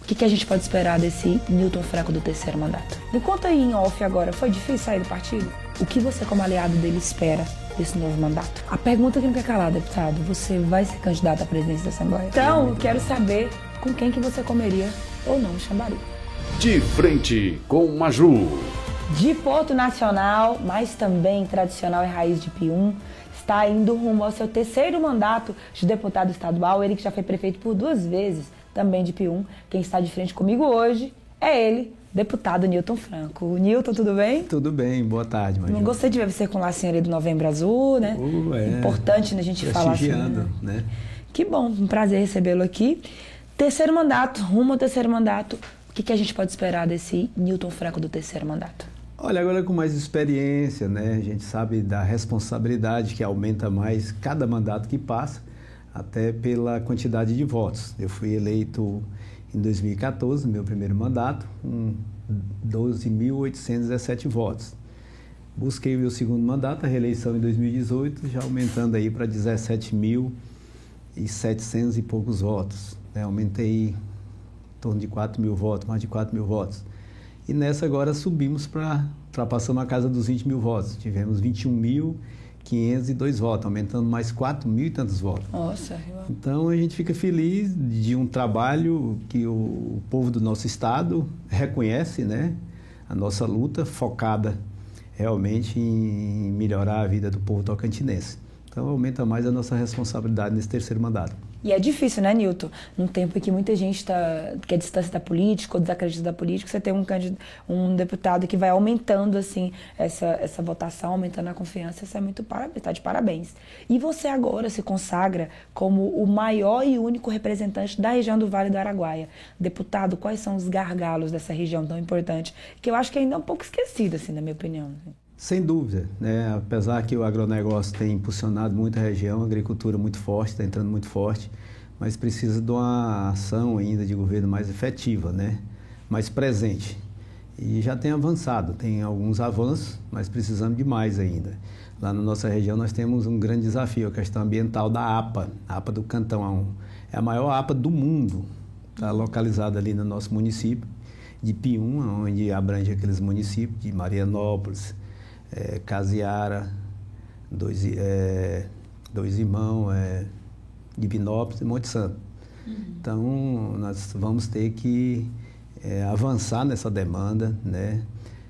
O que, que a gente pode esperar desse Newton Franco do terceiro mandato? Me conta aí em off agora, foi difícil sair do partido? O que você, como aliado dele, espera desse novo mandato? A pergunta que não quer calar, deputado, você vai ser candidato à presidência da Assembleia? Então, quero saber com quem que você comeria ou não chambaria. De frente com Maju. De Porto Nacional, mas também tradicional e raiz de Pium, está indo rumo ao seu terceiro mandato de deputado estadual, ele que já foi prefeito por duas vezes, também de Pium. Quem está de frente comigo hoje é ele, deputado Newton Franco. Newton, tudo bem? Tudo bem, boa tarde. Não gostei de ver você com o lacinho ali do Novembro Azul, né? Uh, é. Importante né, a gente falar assim. Prestigiando, né? Que bom, um prazer recebê-lo aqui. Terceiro mandato, rumo ao terceiro mandato. O que, que a gente pode esperar desse Newton Franco do terceiro mandato? Olha, agora com mais experiência, né? A gente sabe da responsabilidade que aumenta mais cada mandato que passa, até pela quantidade de votos. Eu fui eleito em 2014, meu primeiro mandato, com 12.817 votos. Busquei o meu segundo mandato, a reeleição em 2018, já aumentando aí para 17.700 e poucos votos. Né? Aumentei em torno de 4 mil votos, mais de 4 mil votos. E nessa agora subimos para ultrapassamos a casa dos 20 mil votos. Tivemos 21.502 votos, aumentando mais 4 mil e tantos votos. Nossa, Então a gente fica feliz de um trabalho que o, o povo do nosso estado reconhece, né? A nossa luta focada realmente em melhorar a vida do povo tocantinense. Então aumenta mais a nossa responsabilidade nesse terceiro mandato. E é difícil, né, Nilton? Num tempo em que muita gente está quer distância da política ou desacredita da política, você tem um, um deputado que vai aumentando assim essa, essa votação, aumentando a confiança, isso é muito parabéns, está de parabéns. E você agora se consagra como o maior e único representante da região do Vale do Araguaia. Deputado, quais são os gargalos dessa região tão importante, que eu acho que ainda é um pouco esquecida, assim, na minha opinião. Sem dúvida, né? apesar que o agronegócio tem impulsionado muito a região, a agricultura muito forte, está entrando muito forte, mas precisa de uma ação ainda de governo mais efetiva, né? mais presente. E já tem avançado, tem alguns avanços, mas precisamos de mais ainda. Lá na nossa região nós temos um grande desafio, a questão ambiental da APA, a APA do Cantão. É a maior APA do mundo, está localizada ali no nosso município de Pium, onde abrange aqueles municípios de Marianópolis, é, Casiara, dois, é, dois irmãos, é, de Binópolis e Monte Santo. Uhum. Então, nós vamos ter que é, avançar nessa demanda, né?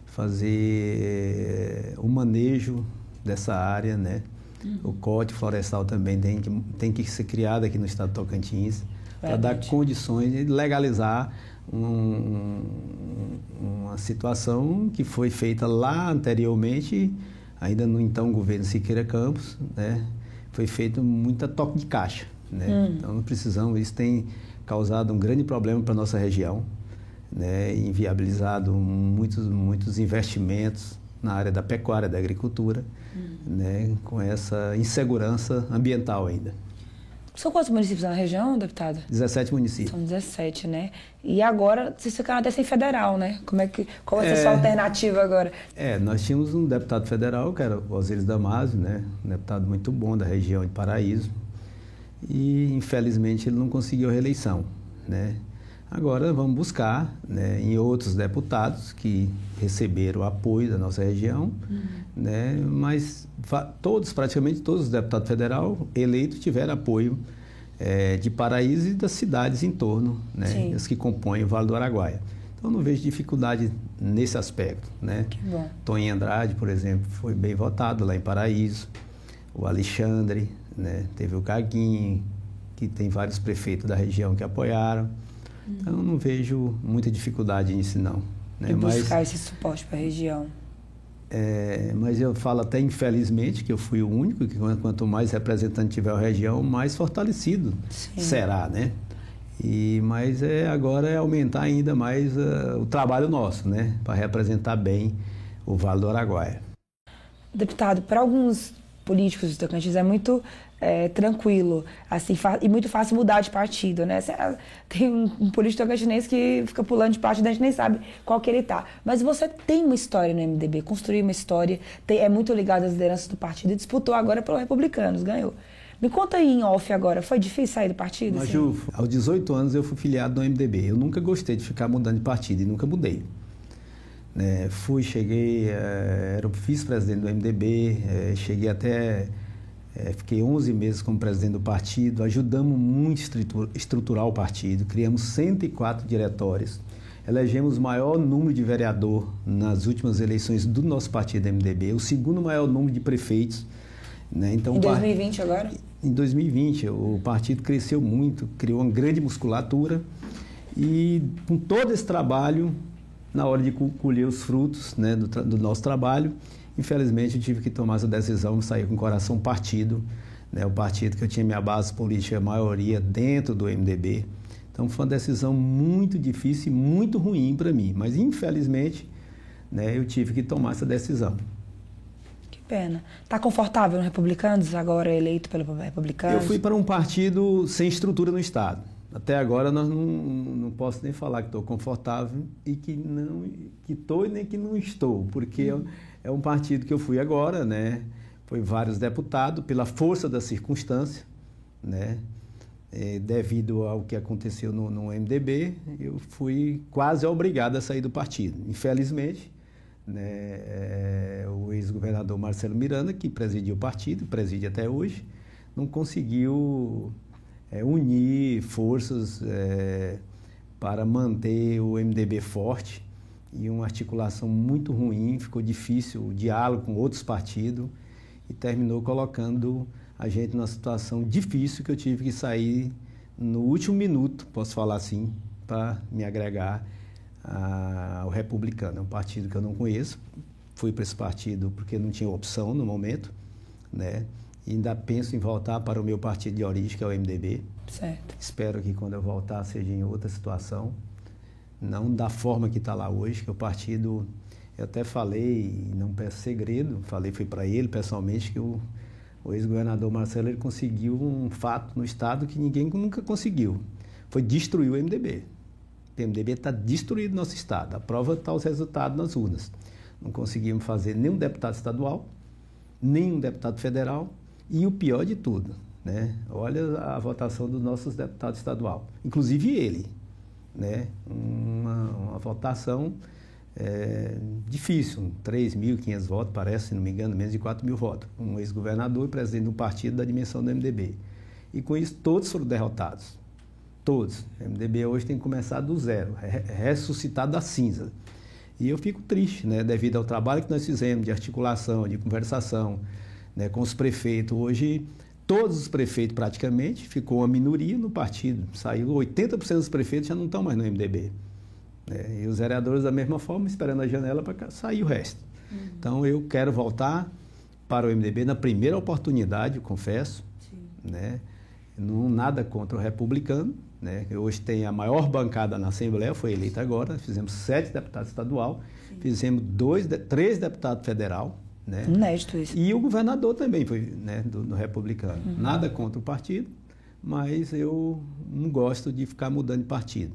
fazer o manejo dessa área, né? Uhum. O Código Florestal também tem que, tem que ser criado aqui no estado de Tocantins para dar condições de legalizar um, uma situação que foi feita lá anteriormente, ainda no então governo Siqueira Campos, né? foi feito muita toque de caixa. Né? Hum. Então, não precisamos, isso tem causado um grande problema para a nossa região, né? inviabilizado muitos, muitos investimentos na área da pecuária, da agricultura, hum. né? com essa insegurança ambiental ainda. São quantos municípios na região, deputado? 17 municípios. São 17, né? E agora vocês ficaram até sem federal, né? Como é que, qual vai ser a sua alternativa agora? É, nós tínhamos um deputado federal, que era o Osiris Damasio, né? Um deputado muito bom da região de Paraíso. E, infelizmente, ele não conseguiu a reeleição, né? Agora vamos buscar né, em outros deputados que receberam apoio da nossa região, uhum. Né, mas todos, praticamente todos os deputados federais eleitos tiveram apoio é, de Paraíso e das cidades em torno, né, as que compõem o Vale do Araguaia. Então não vejo dificuldade nesse aspecto. Né? Que bom. Tony Andrade, por exemplo, foi bem votado lá em Paraíso. O Alexandre, né, teve o Caguinho, que tem vários prefeitos da região que apoiaram. Então, eu não vejo muita dificuldade nisso, não. Né? E buscar mas, esse suporte para a região. É, mas eu falo até infelizmente que eu fui o único que quanto mais representante tiver a região, mais fortalecido Sim. será, né? E, mas é, agora é aumentar ainda mais uh, o trabalho nosso, né? Para representar bem o Vale do Araguaia. Deputado, para alguns políticos do Tocantins é muito é, tranquilo, assim, e muito fácil mudar de partido, né? Tem um, um político tocantinense que fica pulando de partido, a gente nem sabe qual que ele tá. Mas você tem uma história no MDB, construiu uma história, tem, é muito ligado às lideranças do partido e disputou agora pelos republicanos, ganhou. Me conta aí em off agora, foi difícil sair do partido? Mas, assim? Ju, aos 18 anos eu fui filiado no MDB. Eu nunca gostei de ficar mudando de partido e nunca mudei. Né, fui, cheguei, eh, era o vice-presidente do MDB, eh, cheguei até, eh, fiquei 11 meses como presidente do partido, ajudamos muito a estruturar o partido, criamos 104 diretórios, elegemos o maior número de vereador nas últimas eleições do nosso partido MDB, o segundo maior número de prefeitos. Né? Então, em 2020 agora? Em 2020, o partido cresceu muito, criou uma grande musculatura e com todo esse trabalho na hora de colher os frutos né, do, do, nosso trabalho. Infelizmente, eu tive que tomar essa decisão, sair com o coração partido, né, o partido que eu tinha minha base política, a maioria dentro do MDB. Então, foi uma decisão muito difícil e muito ruim para mim, mas infelizmente né, eu tive que tomar essa decisão. Que pena. Está confortável no Republicanos, agora eleito pelo Republicanos? Eu fui para um partido sem estrutura no Estado. Até agora nós não, não posso nem falar que estou confortável e que não que estou e nem que não estou, porque é, é um partido que eu fui agora, né? Foi vários deputados pela força da circunstância, né? É, devido ao que aconteceu no, no, MDB, eu fui quase obrigado a sair do partido. Infelizmente, né, é, o ex-governador Marcelo Miranda, que presidia o partido, preside até hoje, não conseguiu é, unir forças é, para manter o MDB forte e uma articulação muito ruim, ficou difícil o diálogo com outros partidos e terminou colocando a gente numa situação difícil que eu tive que sair no último minuto, posso falar assim, para me agregar ao Republicano. É um partido que eu não conheço, fui para esse partido porque não tinha opção no momento, né? Ainda penso em voltar para o meu partido de origem, que é o MDB. Certo. Espero que quando eu voltar seja em outra situação, não da forma que está lá hoje, que o partido, eu até falei, não peço segredo, falei, fui para ele pessoalmente, que o, o ex-governador Marcelo ele conseguiu um fato no Estado que ninguém nunca conseguiu. Foi destruir o MDB. O MDB está destruído no nosso Estado. A prova está os resultados nas urnas. Não conseguimos fazer nenhum deputado estadual, nenhum deputado federal, e o pior de tudo, né? olha a votação dos nossos deputados estadual, inclusive ele. Né? Uma, uma votação é, difícil, 3.500 votos, parece, se não me engano, menos de 4 mil votos. Um ex-governador e presidente do partido da dimensão do MDB. E com isso, todos foram derrotados. Todos. O MDB hoje tem que começar do zero, ressuscitar da cinza. E eu fico triste, né, devido ao trabalho que nós fizemos de articulação, de conversação, né, com os prefeitos. Hoje, todos os prefeitos praticamente, ficou uma minoria no partido. Saiu 80% dos prefeitos já não estão mais no MDB. Né, e os vereadores, da mesma forma, esperando a janela para sair o resto. Uhum. Então, eu quero voltar para o MDB na primeira oportunidade, confesso. Sim. Né? Não, nada contra o republicano, né? Hoje tem a maior bancada na Assembleia, foi eleita agora. Fizemos sete deputados estadual, Sim. fizemos dois, três deputados federal, né? Inédito isso. E o governador também foi né, do, do republicano. Uhum. Nada contra o partido, mas eu não gosto de ficar mudando de partido.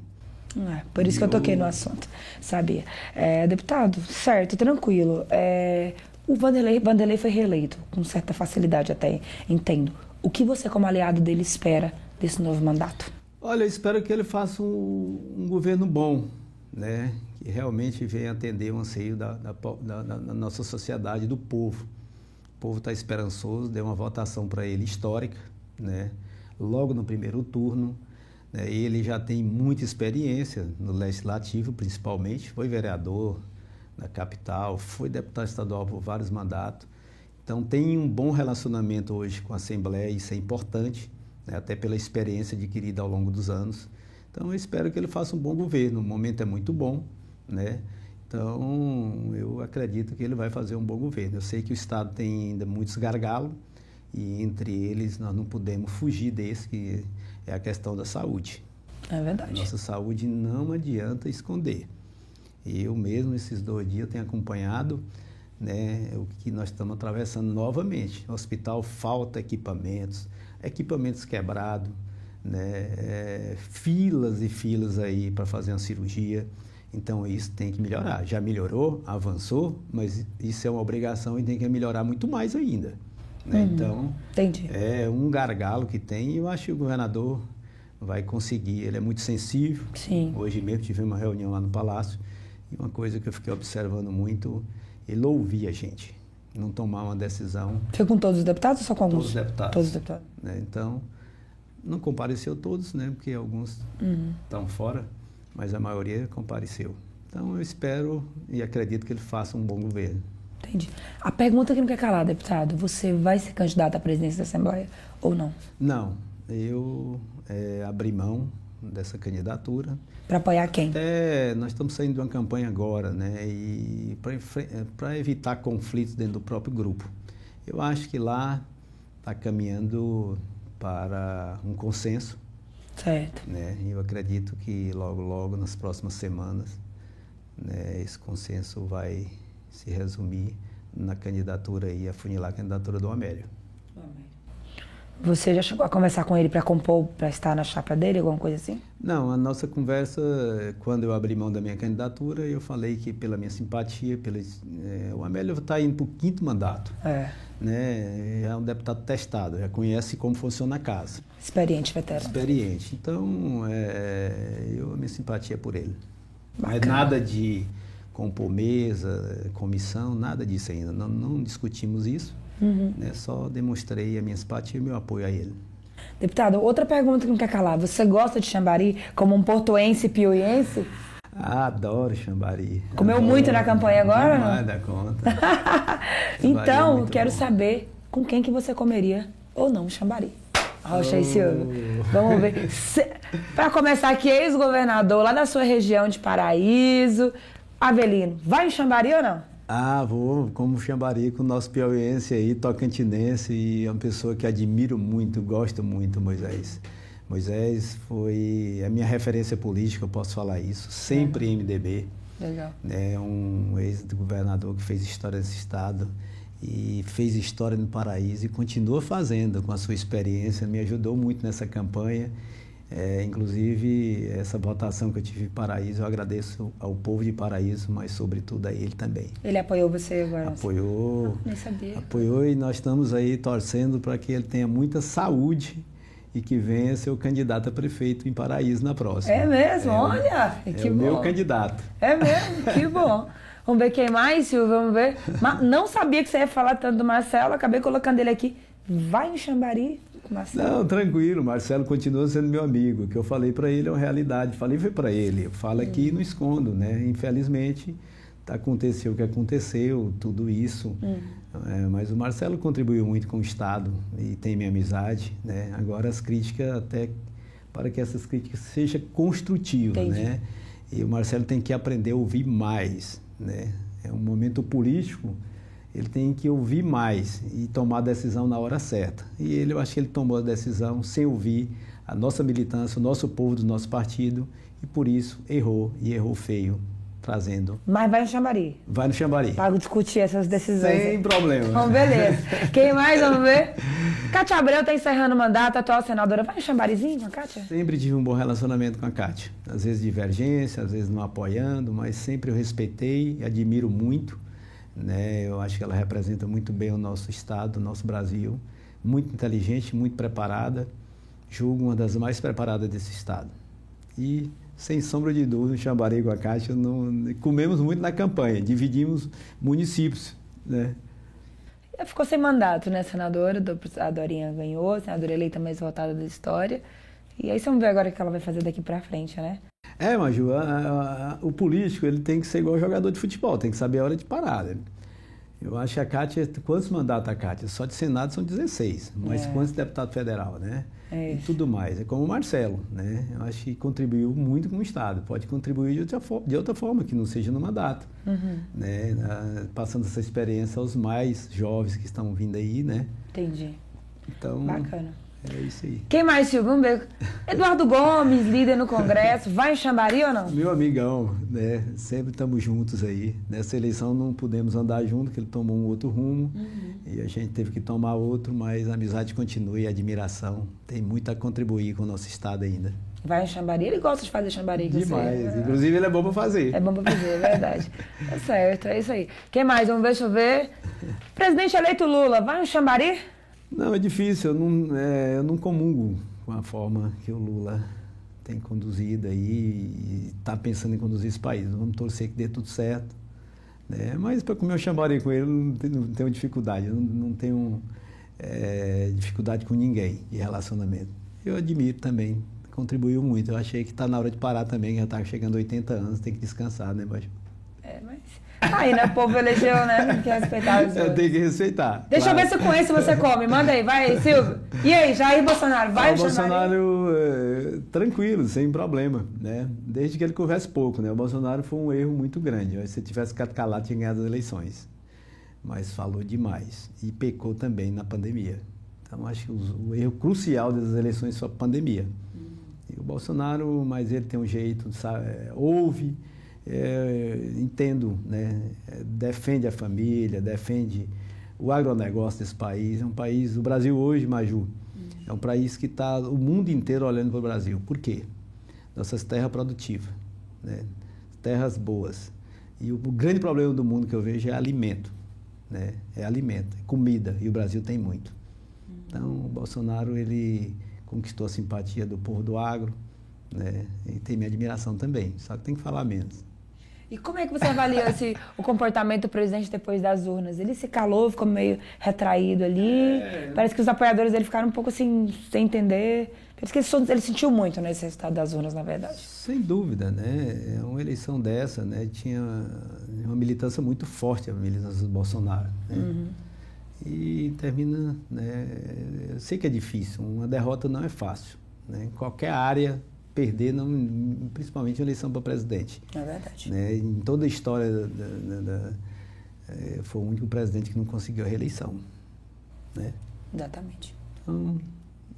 É, por isso eu... que eu toquei no assunto, sabia? É, deputado, certo, tranquilo. É, o Vanderlei, Vanderlei foi reeleito com certa facilidade até, entendo. O que você, como aliado dele, espera desse novo mandato? Olha, eu espero que ele faça um, um governo bom, né? Que realmente venha atender o anseio da, da, da, da nossa sociedade, do povo. O povo está esperançoso, deu uma votação para ele histórica, né? logo no primeiro turno. Né? Ele já tem muita experiência no legislativo, principalmente, foi vereador na capital, foi deputado estadual por vários mandatos. Então, tem um bom relacionamento hoje com a Assembleia, isso é importante, né? até pela experiência adquirida ao longo dos anos. Então, eu espero que ele faça um bom governo. O momento é muito bom, né? Então, eu acredito que ele vai fazer um bom governo. Eu sei que o Estado tem ainda muitos gargalos e entre eles nós não podemos fugir desse, que é a questão da saúde. É verdade. Nossa saúde não adianta esconder. Eu mesmo, esses dois dias, tenho acompanhado né, o que nós estamos atravessando novamente. O hospital falta equipamentos, equipamentos quebrados, né, é, filas e filas aí para fazer uma cirurgia. Então isso tem que melhorar. Já melhorou, avançou, mas isso é uma obrigação e tem que melhorar muito mais ainda. Né? Uhum. Então, Entendi. é um gargalo que tem e eu acho que o governador vai conseguir. Ele é muito sensível. Sim. Hoje mesmo tive uma reunião lá no Palácio e uma coisa que eu fiquei observando muito, ele ouvia a gente, não tomar uma decisão. Foi com todos os deputados ou só com alguns? Todos os deputados. Todos os deputados. Né? Então, não compareceu todos, né? Porque alguns Uhum. estão fora, mas a maioria compareceu. Então, eu espero e acredito que ele faça um bom governo. Entendi. A pergunta que não quer calar, deputado, você vai ser candidato à presidência da Assembleia ou não? Não, eu é, abri mão dessa candidatura. Para apoiar quem? É, nós estamos saindo de uma campanha agora, né? E para evitar conflitos dentro do próprio grupo. Eu acho que lá está caminhando para um consenso. Certo. Né? E eu acredito que logo, logo, nas próximas semanas, né, esse consenso vai se resumir na candidatura e afunilar a candidatura do Amélio. Você já chegou a conversar com ele para compor, para estar na chapa dele, alguma coisa assim? Não, a nossa conversa, quando eu abri mão da minha candidatura, eu falei que pela minha simpatia, pela, é, o Amélio está indo para o quinto mandato. É. Né? É um deputado testado, já conhece como funciona a casa. Experiente, veterano. Experiente. Então, é, eu, a minha simpatia é por ele. É Bacana. nada de compor mesa, comissão, nada disso ainda. Não, não discutimos isso. Uhum. Né? Só demonstrei a minha simpatia e meu apoio a ele. Deputado, outra pergunta que não quer calar. Você gosta de Xambari como um portuense piuiense? Adoro Xambari. Comeu Adoro. muito na campanha agora, Demais não? da conta. É então, muito quero bom. saber com quem que você comeria ou não Xambari. Rocha e Silva. Vamos ver. Para começar aqui, ex-governador lá da sua região de Paraíso, Avelino, vai em Xambari ou não? Ah, vou como Xambari com o nosso piauiense aí, tocantinense, e é uma pessoa que admiro muito, gosto muito, Moisés. Moisés foi a minha referência política, eu posso falar isso, sempre MDB. Legal. É um ex-governador que fez história nesse estado e fez história no Paraíso e continua fazendo com a sua experiência, me ajudou muito nessa campanha. É, inclusive, essa votação que eu tive em Paraíso, eu agradeço ao povo de Paraíso, mas sobretudo a ele também. Ele apoiou você agora? Apoiou, Nem sabia. apoiou e nós estamos aí torcendo para que ele tenha muita saúde e que venha ser o candidato a prefeito em Paraíso na próxima. É mesmo? É Olha, É que o bom. meu candidato. É mesmo? Que bom. Vamos ver quem mais, Silvio? Vamos ver. Ma- não sabia que você ia falar tanto do Marcelo, acabei colocando ele aqui. Vai em Xambari com o Marcelo. Não, tranquilo, Marcelo continua sendo meu amigo. O que eu falei para ele é uma realidade. Falei foi para ele. Eu falo aqui e não escondo, né? Infelizmente, tá, aconteceu o que aconteceu, tudo isso. É, mas o Marcelo contribuiu muito com o Estado e tem minha amizade, né? Agora as críticas até para que essas críticas sejam construtivas, Entendi. né? E o Marcelo tem que aprender a ouvir mais, né? É um momento político, ele tem que ouvir mais e tomar a decisão na hora certa. E ele, eu acho que ele tomou a decisão sem ouvir a nossa militância, o nosso povo do nosso partido, e por isso errou, e errou feio, trazendo. Mas vai em Xambari. Vai no Xambari. Para discutir essas decisões. Sem problema. Então, beleza. Quem mais? Vamos ver. Cátia Abreu está encerrando o mandato, atual senadora. Vai em Xambarizinho com a Cátia? Sempre tive um bom relacionamento com a Kátia. Às vezes divergência, às vezes não apoiando, mas sempre eu respeitei e admiro muito. Né? Eu acho que ela representa muito bem o nosso estado, o nosso Brasil. Muito inteligente, muito preparada. Julgo uma das mais preparadas desse estado. E, sem sombra de dúvida, o Xambari com a Kátia, não, comemos muito na campanha. Dividimos municípios, né? Ela Ficou sem mandato, né, senadora? Do- A Dorinha ganhou, a senadora eleita mais votada da história. E aí vamos ver agora o que ela vai fazer daqui pra frente, né? É, Maju, a- a- a- o político ele tem que ser igual jogador de futebol, tem que saber a hora de parar. né? Eu acho que a Cátia, quantos mandatos a Cátia? Só de Senado são 16, mas É. quantos deputados federal, né? É e tudo mais. É como o Marcelo, né? Eu acho que contribuiu muito com o Estado. Pode contribuir de outra, fo- de outra forma, que não seja no mandato. Uhum. Né? Passando essa experiência aos mais jovens que estão vindo aí, né? Entendi. Então, Bacana. É isso aí. Quem mais, Silvio? Vamos ver. Eduardo Gomes, líder no Congresso. Vai em Xambari ou não? Meu amigão, né? Sempre estamos juntos aí. Nessa eleição não pudemos andar junto, que ele tomou um outro rumo e a gente teve que tomar outro, mas a amizade continua e a admiração tem muito a contribuir com o nosso estado ainda. Vai em Xambari? Ele gosta de fazer Xambari com Demais. você. Inclusive, ele é bom para fazer. É bom pra fazer, é verdade. Tá certo, é isso aí. Quem mais? Vamos ver, deixa eu ver. Presidente eleito Lula, vai em Xambari? Não, é difícil. Eu não, é, eu não comungo com a forma que o Lula tem conduzido aí e está pensando em conduzir esse país. Vamos torcer que dê tudo certo. Né? Mas para comer o Xambari com ele, não tenho, não tenho dificuldade. Eu não, não tenho é, dificuldade com ninguém de relacionamento. Eu admiro também contribuiu muito. Eu achei que está na hora de parar também, já está chegando a 80 anos, tem que descansar, né, Baixo? É, mas. Aí, né? O povo elegeu, né? Tem que respeitar os Eu tenho que respeitar. Deixa claro. eu ver se com esse você come. Manda aí, vai, Silvio. E aí, Jair Bolsonaro, vai Ah, o? Bolsonaro é, tranquilo, sem problema, né? Desde que ele converse pouco, né? O Bolsonaro foi um erro muito grande. Se tivesse ficado calado, tinha ganhado as eleições. Mas falou demais e pecou também na pandemia. Então acho que os- o erro crucial das eleições foi a pandemia. E o Bolsonaro, mas ele tem um jeito, sabe, é, ouve, é, entendo, né? Defende a família, defende o agronegócio desse país. É um país, o Brasil hoje, Maju, é um país que está o mundo inteiro olhando para o Brasil. Por quê? Nossas terras produtivas, né? terras boas. E o, o grande problema do mundo que eu vejo é alimento. Né? É alimento, é comida. E o Brasil tem muito. Então, o Bolsonaro, ele conquistou a simpatia do povo do agro, né? E tem minha admiração também, só que tem que falar menos. E como é que você avalia esse, o comportamento do presidente depois das urnas? Ele se calou, ficou meio retraído ali. Parece que os apoiadores dele ficaram um pouco assim, sem entender. Parece que ele, ele sentiu muito nesse resultado das urnas, na verdade. Sem dúvida, né? É uma eleição dessa, né? Tinha uma militância muito forte, a militância do Bolsonaro. Né? E termina, né? Eu sei que é difícil, uma derrota não é fácil. Né? Em qualquer área, perder, não, principalmente em eleição para presidente. É verdade. Né? Em toda a história, da, da- da- eh, foi o único presidente que não conseguiu a reeleição. Né? Exatamente. Então,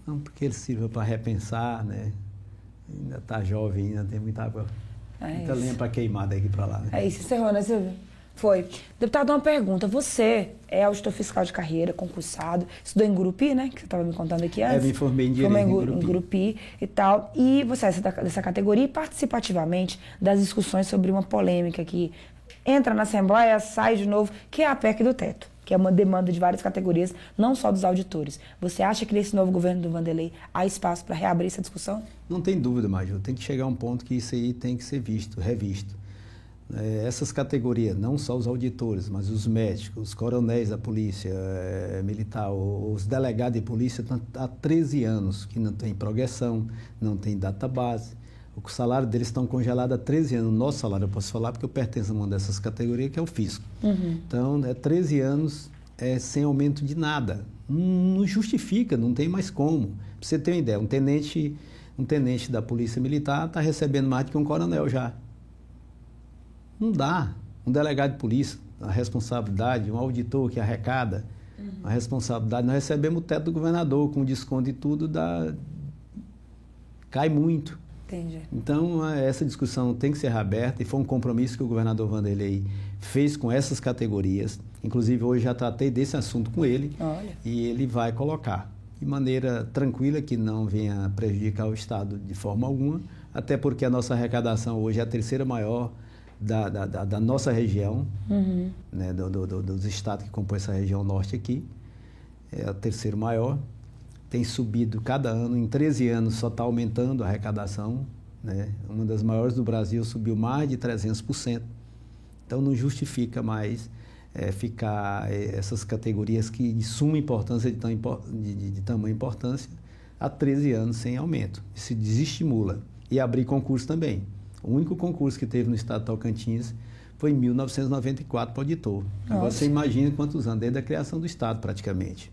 não porque ele sirva para repensar, né? Ainda está jovem, ainda tem muita água, É muita lenha para queimar daqui para lá. Né? É isso, encerrou, né, Silvio? Foi. Deputado, uma pergunta. Você é auditor fiscal de carreira, concursado, estudou em Gurupi, né? Que você estava me contando aqui antes. É, me formei em Formei Direito em Gu- Gurupi. Gurupi e tal. E você é dessa, dessa categoria e participativamente das discussões sobre uma polêmica que entra na Assembleia, sai de novo, que é a PEC do teto, que é uma demanda de várias categorias, não só dos auditores. Você acha que nesse novo governo do Vanderlei há espaço para reabrir essa discussão? Não tem dúvida, Major. Tem que chegar a um ponto que isso aí tem que ser visto, revisto. É, essas categorias, não só os auditores, mas os médicos, os coronéis da polícia é, militar, os delegados de polícia, estão há 13 anos que não tem progressão, não tem database. O salário deles estão congelados há 13 anos. O nosso salário, eu posso falar porque eu pertenço a uma dessas categorias, que é o fisco. Então, é 13 anos é, sem aumento de nada. Não, não justifica, não tem mais como. Pra você ter uma ideia, um tenente, um tenente da Polícia Militar está recebendo mais do que um coronel já. Não dá. Um delegado de polícia, a responsabilidade, um auditor que arrecada, a responsabilidade. Nós recebemos o teto do governador, com desconto e tudo, dá... cai muito. Entendi. Então, essa discussão tem que ser reaberta e foi um compromisso que o governador Vanderlei fez com essas categorias. Inclusive, hoje já tratei desse assunto com ele Olha. e ele vai colocar de maneira tranquila, que não venha prejudicar o Estado de forma alguma, até porque a nossa arrecadação hoje é a terceira maior da, da, da- nossa região, né, do- do- do- dos estados que compõem essa região norte aqui. É a terceiro maior. Tem subido cada ano, em 13 anos só está aumentando a arrecadação. Né? Uma das maiores do Brasil subiu mais de 300%. Então não justifica mais eh, ficar eh, essas categorias que de suma importância, de, tão de, de- de tamanha importância, há 13 anos sem aumento. Isso desestimula. E abrir concurso também. O único concurso que teve no estado de Tocantins foi em 1994 para auditor. Agora Nossa. você imagina quantos anos, desde a criação do estado praticamente.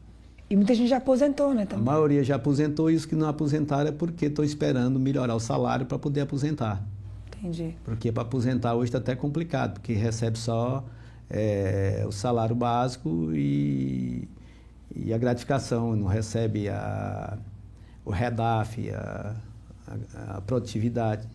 E muita gente já aposentou, né? A Também. maioria já aposentou e os que não aposentaram é porque estão esperando melhorar o salário para poder aposentar. Entendi. Porque para aposentar hoje está até complicado, porque recebe só eh, o salário básico e, e a gratificação, não recebe a, o REDAF, a, a, a produtividade.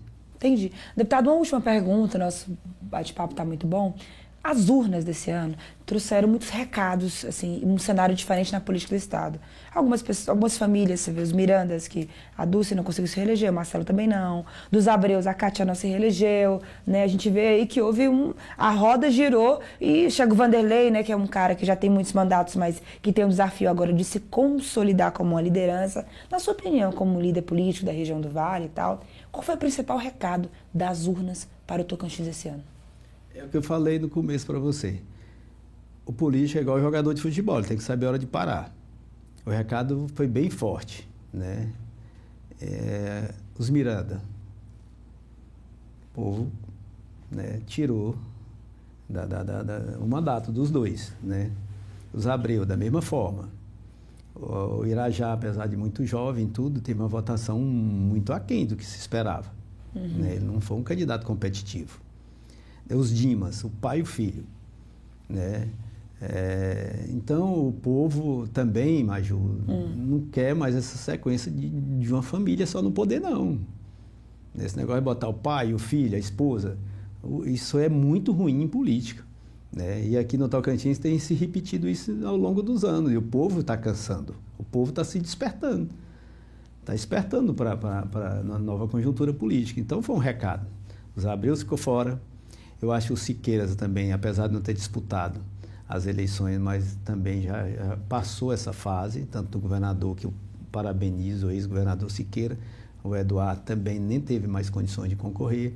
Entendi. Deputado, uma última pergunta, nosso bate-papo está muito bom. As urnas desse ano trouxeram muitos recados, assim, um cenário diferente na política do Estado. Algumas pessoas, algumas famílias, você vê os Mirandas, que a Dulce não conseguiu se reeleger, o Marcelo também não. Dos Abreus, a Cátia não se reelegeu, né? A gente vê aí que houve um... A roda girou e chega o Vanderlei, né? Que é um cara que já tem muitos mandatos, mas que tem um desafio agora de se consolidar como uma liderança. Na sua opinião, como líder político da região do Vale e tal, qual foi o principal recado das urnas para o Tocantins esse ano? É o que eu falei no começo para você. O político é igual o jogador de futebol, ele tem que saber a hora de parar. O recado foi bem forte, né? É, os Miranda, o povo né, tirou da, da, da, o mandato dos dois, né? Os Abreu, da mesma forma. O Irajá, apesar de muito jovem tudo, teve uma votação muito aquém do que se esperava. Uhum. Né? Ele não foi um candidato competitivo os Dimas, o pai e o filho. Né? É, então o povo também, Maju, hum. não quer mais essa sequência de, de uma família só no poder, não. Esse negócio de botar o pai, o filho, a esposa, isso é muito ruim em política. Né? E aqui no Tocantins tem se repetido isso ao longo dos anos, e o povo está cansando, o povo está se despertando. Está despertando para a nova conjuntura política. Então foi um recado. Os Abreu ficou fora, eu acho que o Siqueiras também, apesar de não ter disputado as eleições, mas também já, já passou essa fase, tanto do governador, que eu parabenizo o ex-governador Siqueira, o Eduardo também nem teve mais condições de concorrer.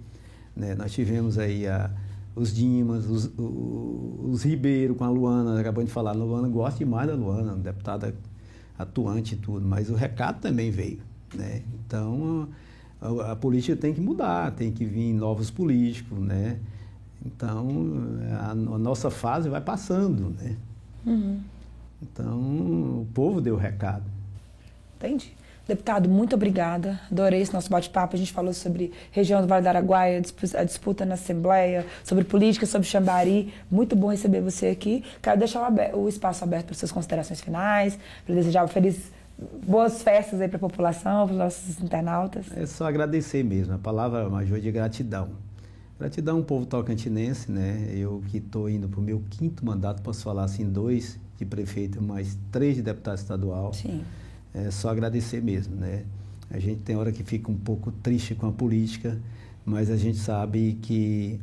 Né? Nós tivemos aí a, os Dimas, os, os, os Ribeiro com a Luana, acabamos de falar, a Luana gosta demais da Luana, deputada atuante e tudo, mas o recado também veio. Né? Então, a, a, política tem que mudar, tem que vir novos políticos, né? Então, a, a nossa fase vai passando, né? Uhum. Então, o povo deu o recado. Entendi. Deputado, muito obrigada. Adorei esse nosso bate-papo. A gente falou sobre região do Vale do Araguaia, a disputa na Assembleia, sobre política, sobre Xambari. Muito bom receber você aqui. Quero deixar o espaço aberto para suas considerações finais, para desejar feliz, boas festas aí para a população, para os nossos internautas. É só agradecer mesmo. A palavra major de gratidão. Gratidão ao povo tocantinense, né? Eu que estou indo para o meu quinto mandato, posso falar assim, dois de prefeito, mais três de deputado estadual. Sim. É só agradecer mesmo, né? A gente tem hora que fica um pouco triste com a política, mas a gente sabe que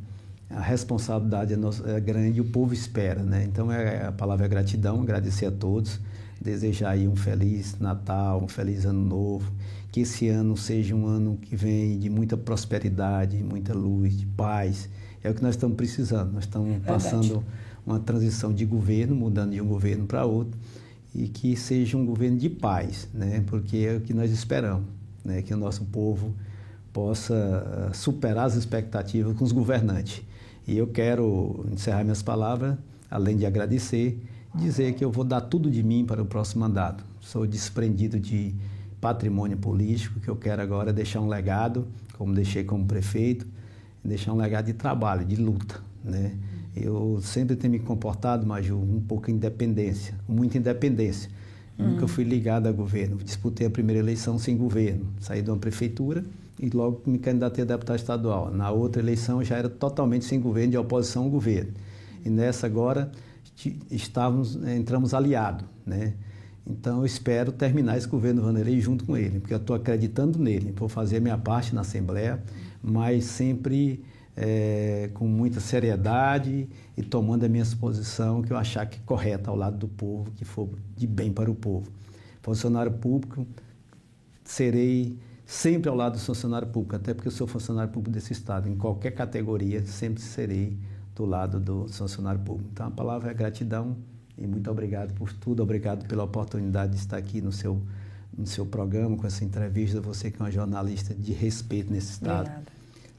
a responsabilidade é, nossa, é grande e o povo espera, né? Então é, a palavra é gratidão, agradecer a todos, desejar aí um feliz Natal, um feliz Ano Novo que esse ano seja um ano que vem de muita prosperidade, muita luz, de paz. É o que nós estamos precisando. Nós estamos passando uma transição de governo, mudando de um governo para outro, e que seja um governo de paz, né? porque é o que nós esperamos, né? que o nosso povo possa ah, superar as expectativas com os governantes. E eu quero encerrar minhas palavras, além de agradecer, dizer que eu vou dar tudo de mim para o próximo mandato. Sou desprendido de patrimônio político, que eu quero agora deixar um legado, como deixei como prefeito, deixar um legado de trabalho, de luta, né? Eu sempre tenho me comportado, Maju, um pouco independência, muita independência. Hum. Nunca fui ligado a governo. Disputei a primeira eleição sem governo. Saí de uma prefeitura e logo me candidatei a deputado estadual. Na outra eleição já era totalmente sem governo, de oposição ao governo. E nessa agora estávamos, entramos aliados, né? Então eu espero terminar esse governo Vanderlei junto com ele, porque eu estou acreditando nele. Vou fazer a minha parte na Assembleia, mas sempre é, com muita seriedade e tomando a minha posição que eu achar que é correta ao lado do povo, que for de bem para o povo. Funcionário público, serei sempre ao lado do funcionário público, até porque eu sou funcionário público desse Estado. Em qualquer categoria, sempre serei do lado do funcionário público. Então a palavra é gratidão e muito obrigado por tudo, obrigado pela oportunidade de estar aqui no seu, no seu programa, com essa entrevista. Você que é uma jornalista de respeito nesse estado. Obrigada.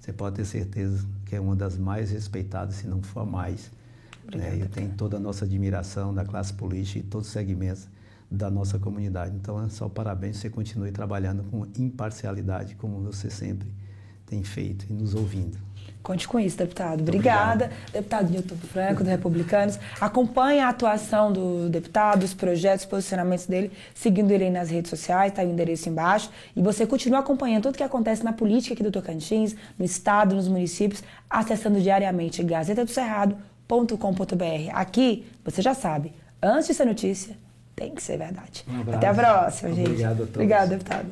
Você pode ter certeza que é uma das mais respeitadas, se não for a mais. Obrigada, né? Eu tenho toda a nossa admiração da classe política e todos os segmentos da nossa comunidade. Então, é só parabéns, você continue trabalhando com imparcialidade, como você sempre tem feito e nos ouvindo. Conte com isso, deputado. Obrigada. Obrigado. Deputado Newton Franco, do Republicanos. Acompanhe a atuação do deputado, os projetos, os posicionamentos dele, seguindo ele aí nas redes sociais, está aí o endereço embaixo. E você continua acompanhando tudo que acontece na política aqui do Tocantins, no estado, nos municípios, acessando diariamente Gazeta do Cerrado www.jornaldocentro.com.br. Aqui, você já sabe, antes de ser notícia, tem que ser verdade. Um. Até a próxima, gente. Obrigado a todos. Obrigada, deputado.